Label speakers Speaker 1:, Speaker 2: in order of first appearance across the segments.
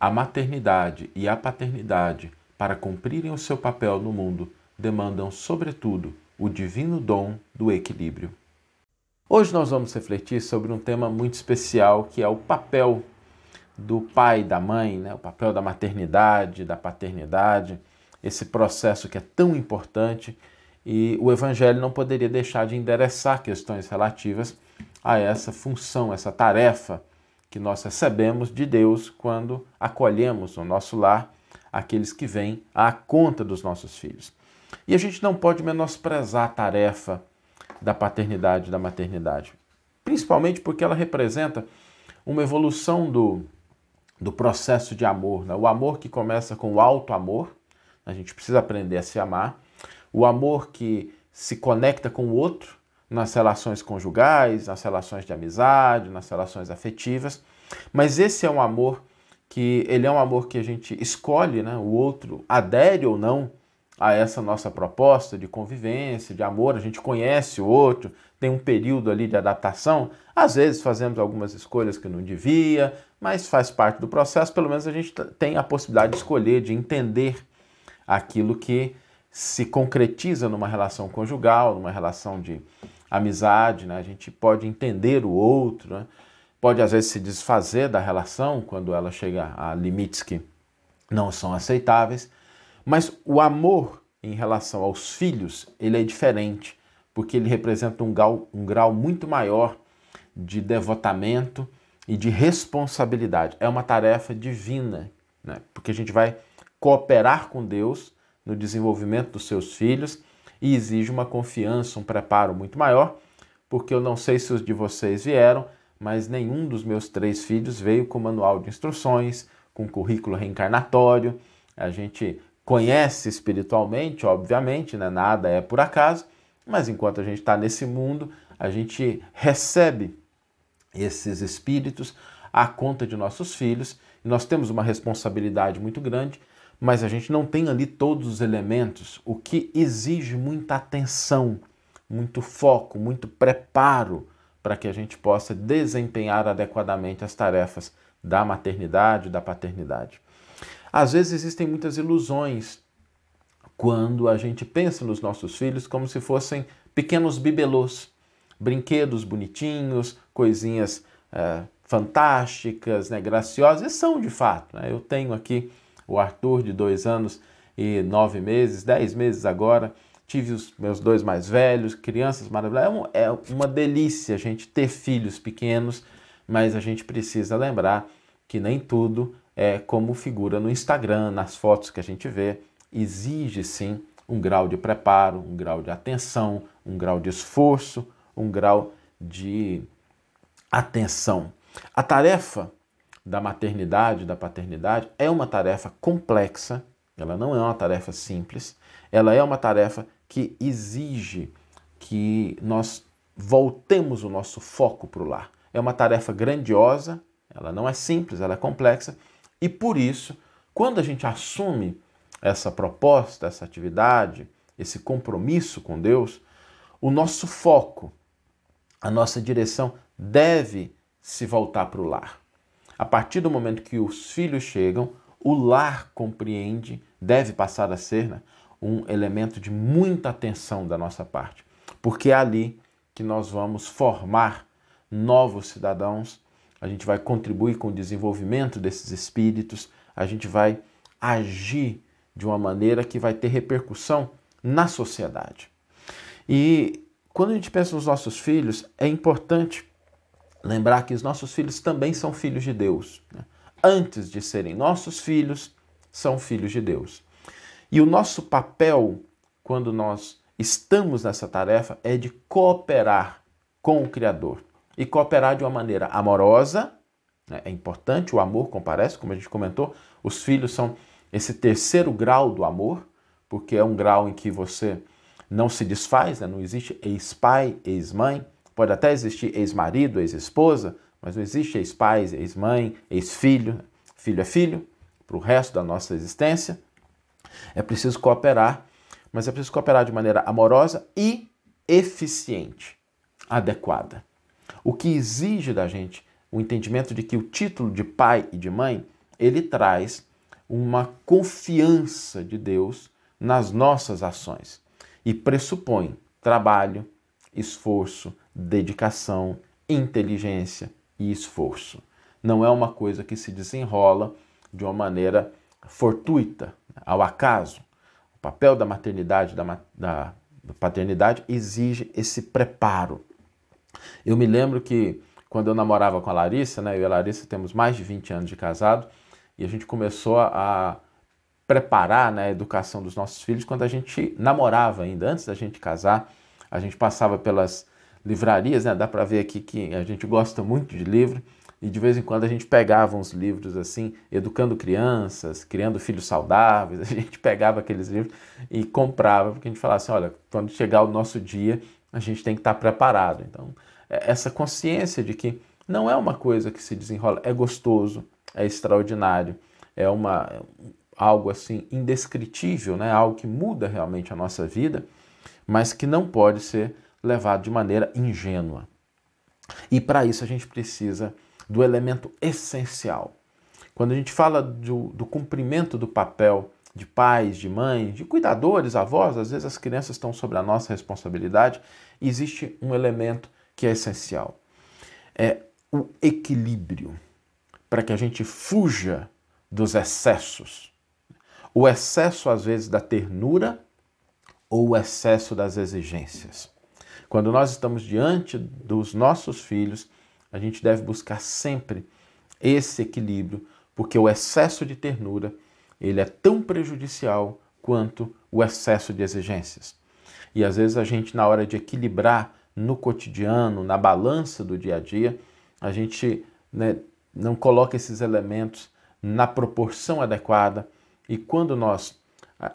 Speaker 1: A maternidade e a paternidade, para cumprirem o seu papel no mundo, demandam, sobretudo, o divino dom do equilíbrio. Hoje nós vamos refletir sobre um tema muito especial que é o papel do pai e da mãe, né? o papel da maternidade, da paternidade, esse processo que é tão importante e o Evangelho não poderia deixar de endereçar questões relativas a essa função, essa tarefa que nós recebemos de Deus quando acolhemos no nosso lar aqueles que vêm à conta dos nossos filhos. E a gente não pode menosprezar a tarefa da paternidade e da maternidade, principalmente porque ela representa uma evolução do, do processo de amor. Né? O amor que começa com o alto amor, a gente precisa aprender a se amar, o amor que se conecta com o outro nas relações conjugais, nas relações de amizade, nas relações afetivas, mas esse é um amor que ele é um amor que a gente escolhe, né? O outro adere ou não a essa nossa proposta de convivência, de amor, a gente conhece o outro, tem um período ali de adaptação, às vezes fazemos algumas escolhas que não devia, mas faz parte do processo, pelo menos a gente tem a possibilidade de escolher, de entender aquilo que se concretiza numa relação conjugal, numa relação de amizade, né? a gente pode entender o outro, né? pode às vezes se desfazer da relação quando ela chega a limites que não são aceitáveis, mas o amor em relação aos filhos, ele é diferente, porque ele representa um grau, um grau muito maior de devotamento e de responsabilidade. É uma tarefa divina, né? porque a gente vai cooperar com Deus no desenvolvimento dos seus filhos e exige uma confiança, um preparo muito maior, porque eu não sei se os de vocês vieram, mas nenhum dos meus três filhos veio com manual de instruções, com currículo reencarnatório. A gente conhece espiritualmente, obviamente, né? nada é por acaso, mas enquanto a gente está nesse mundo, a gente recebe esses espíritos à conta de nossos filhos e nós temos uma responsabilidade muito grande, mas a gente não tem ali todos os elementos, o que exige muita atenção, muito foco, muito preparo para que a gente possa desempenhar adequadamente as tarefas da maternidade, da paternidade. Às vezes existem muitas ilusões quando a gente pensa nos nossos filhos como se fossem pequenos bibelôs, brinquedos bonitinhos, coisinhas é, fantásticas, né, graciosas, e são de fato. Né? Eu tenho aqui o Arthur de dois anos e nove meses, dez meses agora, tive os meus dois mais velhos, crianças maravilhosas. É, é uma delícia a gente ter filhos pequenos, mas a gente precisa lembrar que nem tudo é, como figura no Instagram, nas fotos que a gente vê, exige sim um grau de preparo, um grau de atenção, um grau de esforço, um grau de atenção. A tarefa da maternidade, da paternidade, é uma tarefa complexa, ela não é uma tarefa simples, ela é uma tarefa que exige que nós voltemos o nosso foco para o lar. É uma tarefa grandiosa, ela não é simples, ela é complexa, e por isso, quando a gente assume essa proposta, essa atividade, esse compromisso com Deus, o nosso foco, a nossa direção deve se voltar para o lar. A partir do momento que os filhos chegam, o lar compreende, deve passar a ser né, um elemento de muita atenção da nossa parte, porque é ali que nós vamos formar novos cidadãos a gente vai contribuir com o desenvolvimento desses espíritos, a gente vai agir de uma maneira que vai ter repercussão na sociedade. E quando a gente pensa nos nossos filhos, é importante lembrar que os nossos filhos também são filhos de Deus. Né? Antes de serem nossos filhos, são filhos de Deus. E o nosso papel, quando nós estamos nessa tarefa, é de cooperar com o Criador e cooperar de uma maneira amorosa. Né? É importante, o amor comparece, como a gente comentou. Os filhos são esse terceiro grau do amor, porque é um grau em que você não se desfaz, né? não existe ex-pai, ex-mãe. Pode até existir ex-marido, ex-esposa, mas não existe ex-pai, ex-mãe, ex-filho. Filho é filho para o resto da nossa existência. É preciso cooperar, mas é preciso cooperar de maneira amorosa e eficiente, adequada. O que exige da gente o entendimento de que o título de pai e de mãe ele traz uma confiança de Deus nas nossas ações e pressupõe trabalho, esforço, dedicação, inteligência e esforço. Não é uma coisa que se desenrola de uma maneira fortuita, ao acaso. O papel da maternidade, da, da paternidade, exige esse preparo. Eu me lembro que quando eu namorava com a Larissa, né, eu e a Larissa temos mais de 20 anos de casado, e a gente começou a preparar né, a educação dos nossos filhos quando a gente namorava ainda, antes da gente casar. A gente passava pelas livrarias, né, dá para ver aqui que a gente gosta muito de livro, e de vez em quando a gente pegava uns livros assim, educando crianças, criando filhos saudáveis, a gente pegava aqueles livros e comprava, porque a gente falava assim, olha, quando chegar o nosso dia, a gente tem que estar preparado. Então, é, essa consciência de que não é uma coisa que se desenrola, é gostoso, é extraordinário, é uma algo assim indescritível, né? Algo que muda realmente a nossa vida, mas que não pode ser levado de maneira ingênua. E para isso a gente precisa do elemento essencial. Quando a gente fala do, do cumprimento do papel de pais, de mães, de cuidadores, avós, às vezes as crianças estão sob a nossa responsabilidade, existe um elemento que é essencial. É o equilíbrio para que a gente fuja dos excessos. O excesso, às vezes, da ternura ou o excesso das exigências. Quando nós estamos diante dos nossos filhos, a gente deve buscar sempre esse equilíbrio, porque o excesso de ternura ele é tão prejudicial quanto o excesso de exigências. E às vezes a gente, na hora de equilibrar no cotidiano, na balança do dia a dia, a gente né, não coloca esses elementos na proporção adequada. E quando nós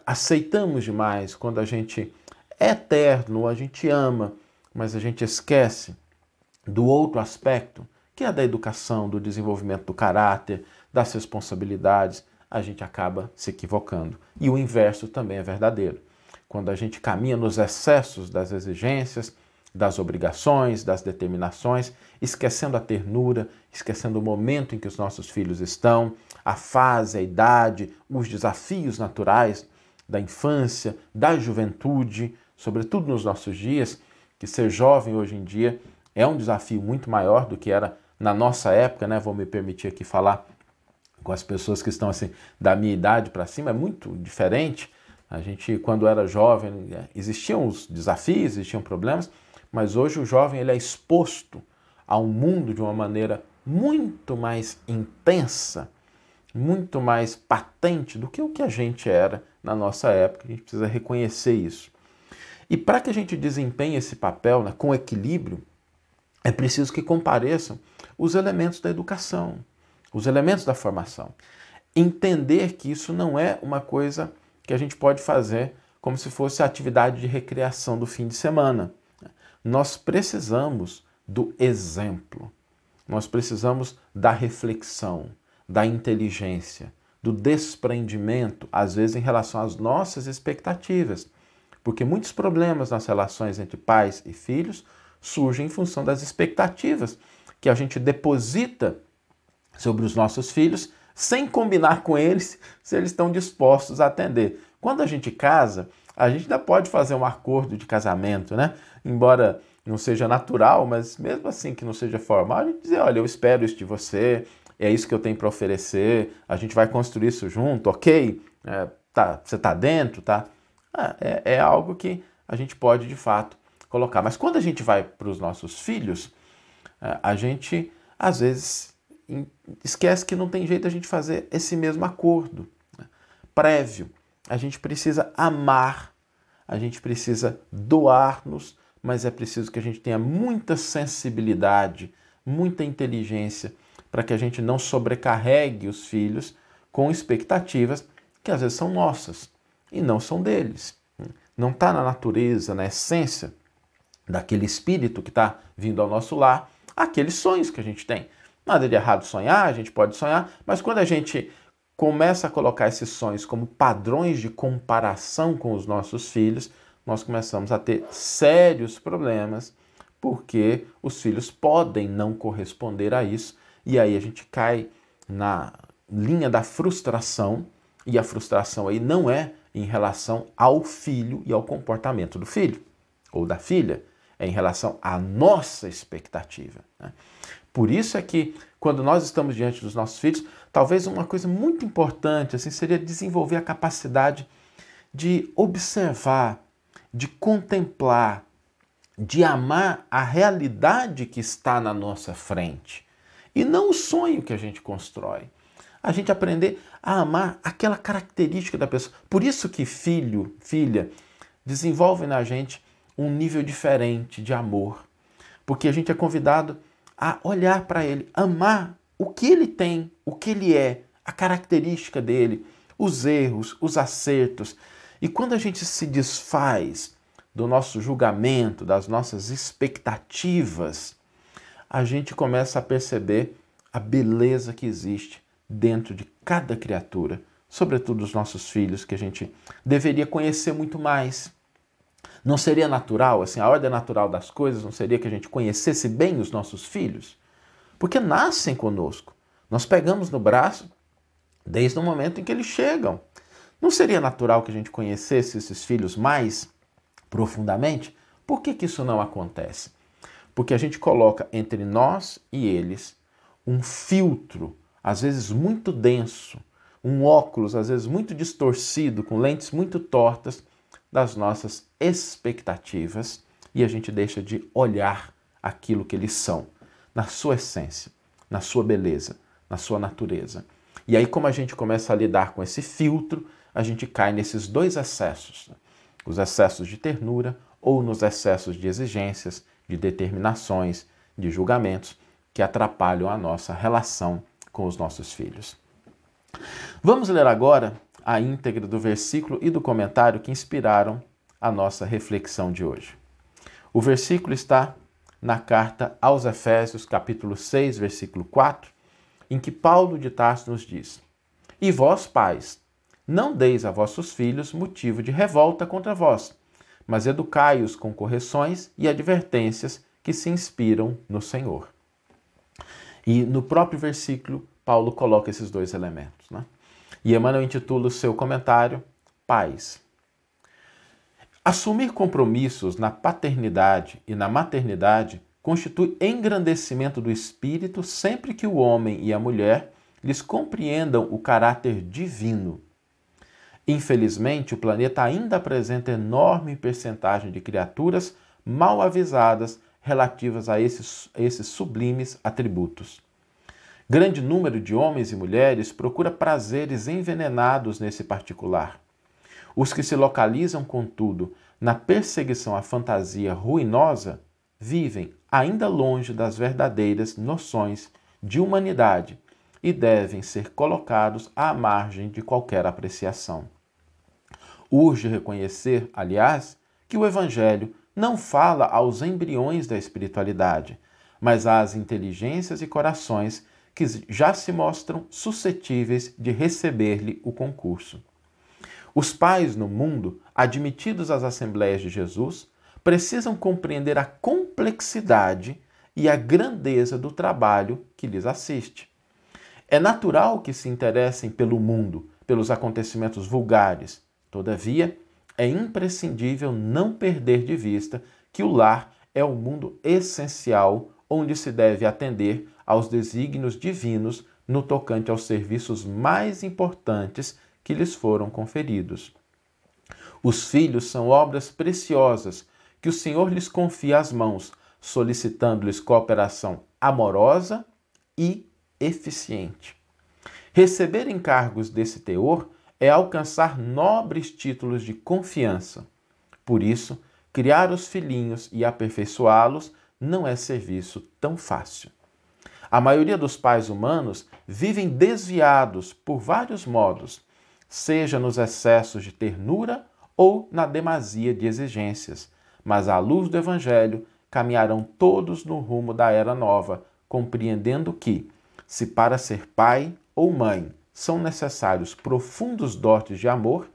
Speaker 1: aceitamos demais, quando a gente é eterno, a gente ama, mas a gente esquece do outro aspecto, que é da educação, do desenvolvimento do caráter, das responsabilidades, a gente acaba se equivocando. E o inverso também é verdadeiro. Quando a gente caminha nos excessos das exigências, das obrigações, das determinações, esquecendo a ternura, esquecendo o momento em que os nossos filhos estão, a fase, a idade, os desafios naturais da infância, da juventude, sobretudo nos nossos dias, que ser jovem hoje em dia é um desafio muito maior do que era na nossa época, né? Vou me permitir aqui falar com as pessoas que estão assim da minha idade para cima, é muito diferente. A gente, quando era jovem, existiam os desafios, existiam problemas, mas hoje o jovem ele é exposto ao mundo de uma maneira muito mais intensa, muito mais patente do que o que a gente era na nossa época. A gente precisa reconhecer isso. E para que a gente desempenhe esse papel né, com equilíbrio, é preciso que compareçam os elementos da educação, os elementos da formação. Entender que isso não é uma coisa que a gente pode fazer como se fosse a atividade de recreação do fim de semana. Nós precisamos do exemplo, nós precisamos da reflexão, da inteligência, do desprendimento, às vezes em relação às nossas expectativas. Porque muitos problemas nas relações entre pais e filhos surge em função das expectativas que a gente deposita sobre os nossos filhos sem combinar com eles se eles estão dispostos a atender. Quando a gente casa, a gente ainda pode fazer um acordo de casamento, né? Embora não seja natural, mas mesmo assim que não seja formal, a gente dizer, olha, eu espero isso de você, é isso que eu tenho para oferecer, a gente vai construir isso junto, ok? É, tá, você está dentro, tá? É, é algo que a gente pode de fato colocar. Mas quando a gente vai para os nossos filhos, é, a gente às vezes esquece que não tem jeito a gente fazer esse mesmo acordo né? prévio. A gente precisa amar, a gente precisa doar-nos, mas é preciso que a gente tenha muita sensibilidade, muita inteligência para que a gente não sobrecarregue os filhos com expectativas que às vezes são nossas e não são deles. Não está na natureza, na essência daquele espírito que está vindo ao nosso lar, aqueles sonhos que a gente tem. Nada de errado sonhar, a gente pode sonhar, mas quando a gente começa a colocar esses sonhos como padrões de comparação com os nossos filhos, nós começamos a ter sérios problemas, porque os filhos podem não corresponder a isso, e aí a gente cai na linha da frustração, e a frustração aí não é em relação ao filho e ao comportamento do filho ou da filha, é em relação à nossa expectativa. Né? Por isso é que quando nós estamos diante dos nossos filhos, talvez uma coisa muito importante assim seria desenvolver a capacidade de observar, de contemplar, de amar a realidade que está na nossa frente e não o sonho que a gente constrói. A gente aprender a amar aquela característica da pessoa. Por isso que filho, filha, desenvolve na gente um nível diferente de amor, porque a gente é convidado a olhar para ele, amar o que ele tem, o que ele é, a característica dele, os erros, os acertos. E quando a gente se desfaz do nosso julgamento, das nossas expectativas, a gente começa a perceber a beleza que existe dentro de cada criatura, sobretudo os nossos filhos, que a gente deveria conhecer muito mais. Não seria natural, assim, a ordem natural das coisas não seria que a gente conhecesse bem os nossos filhos? Porque nascem conosco. Nós pegamos no braço desde o momento em que eles chegam. Não seria natural que a gente conhecesse esses filhos mais profundamente? Por que, que isso não acontece? Porque a gente coloca entre nós e eles um filtro, às vezes muito denso, um óculos, às vezes muito distorcido, com lentes muito tortas, das nossas expectativas e a gente deixa de olhar aquilo que eles são, na sua essência, na sua beleza, na sua natureza. E aí, como a gente começa a lidar com esse filtro, a gente cai nesses dois excessos: né? os excessos de ternura ou nos excessos de exigências, de determinações, de julgamentos que atrapalham a nossa relação com os nossos filhos. Vamos ler agora a íntegra do versículo e do comentário que inspiraram a nossa reflexão de hoje. O versículo está na carta aos Efésios, capítulo 6, versículo 4, em que Paulo de Tarso nos diz: E vós, pais, não deis a vossos filhos motivo de revolta contra vós, mas educai-os com correções e advertências que se inspiram no Senhor. E no próprio versículo, Paulo coloca esses dois elementos. Né? E Emmanuel intitula o seu comentário Pais. Assumir compromissos na paternidade e na maternidade constitui engrandecimento do espírito sempre que o homem e a mulher lhes compreendam o caráter divino. Infelizmente, o planeta ainda apresenta enorme percentagem de criaturas mal avisadas relativas a esses, esses sublimes atributos. Grande número de homens e mulheres procura prazeres envenenados nesse particular. Os que se localizam, contudo, na perseguição à fantasia ruinosa vivem ainda longe das verdadeiras noções de humanidade e devem ser colocados à margem de qualquer apreciação. Urge reconhecer, aliás, que o Evangelho não fala aos embriões da espiritualidade, mas às inteligências e corações que já se mostram suscetíveis de receber-lhe o concurso. Os pais no mundo, admitidos às Assembleias de Jesus, precisam compreender a complexidade e a grandeza do trabalho que lhes assiste. É natural que se interessem pelo mundo, pelos acontecimentos vulgares. Todavia, é imprescindível não perder de vista que o lar é o mundo essencial onde se deve atender aos desígnios divinos no tocante aos serviços mais importantes que lhes foram conferidos. Os filhos são obras preciosas que o Senhor lhes confia às mãos, solicitando-lhes cooperação amorosa e eficiente. Receber encargos desse teor é alcançar nobres títulos de confiança. Por isso, criar os filhinhos e aperfeiçoá-los não é serviço tão fácil. A maioria dos pais humanos vivem desviados por vários modos, seja nos excessos de ternura ou na demasia de exigências, mas à luz do Evangelho caminharão todos no rumo da era nova, compreendendo que, se para ser pai ou mãe são necessários profundos dotes de amor,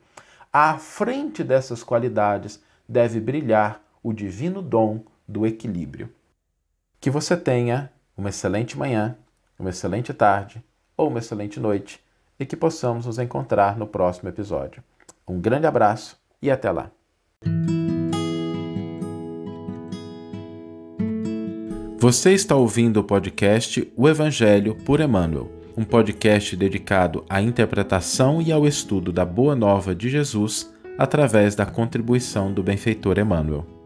Speaker 1: à frente dessas qualidades deve brilhar o divino dom do equilíbrio. Que você tenha uma excelente manhã, uma excelente tarde ou uma excelente noite e que possamos nos encontrar no próximo episódio. Um grande abraço e até lá! Você está ouvindo o podcast O Evangelho por Emmanuel, um podcast dedicado à interpretação e ao estudo da Boa Nova de Jesus através da contribuição do benfeitor Emmanuel.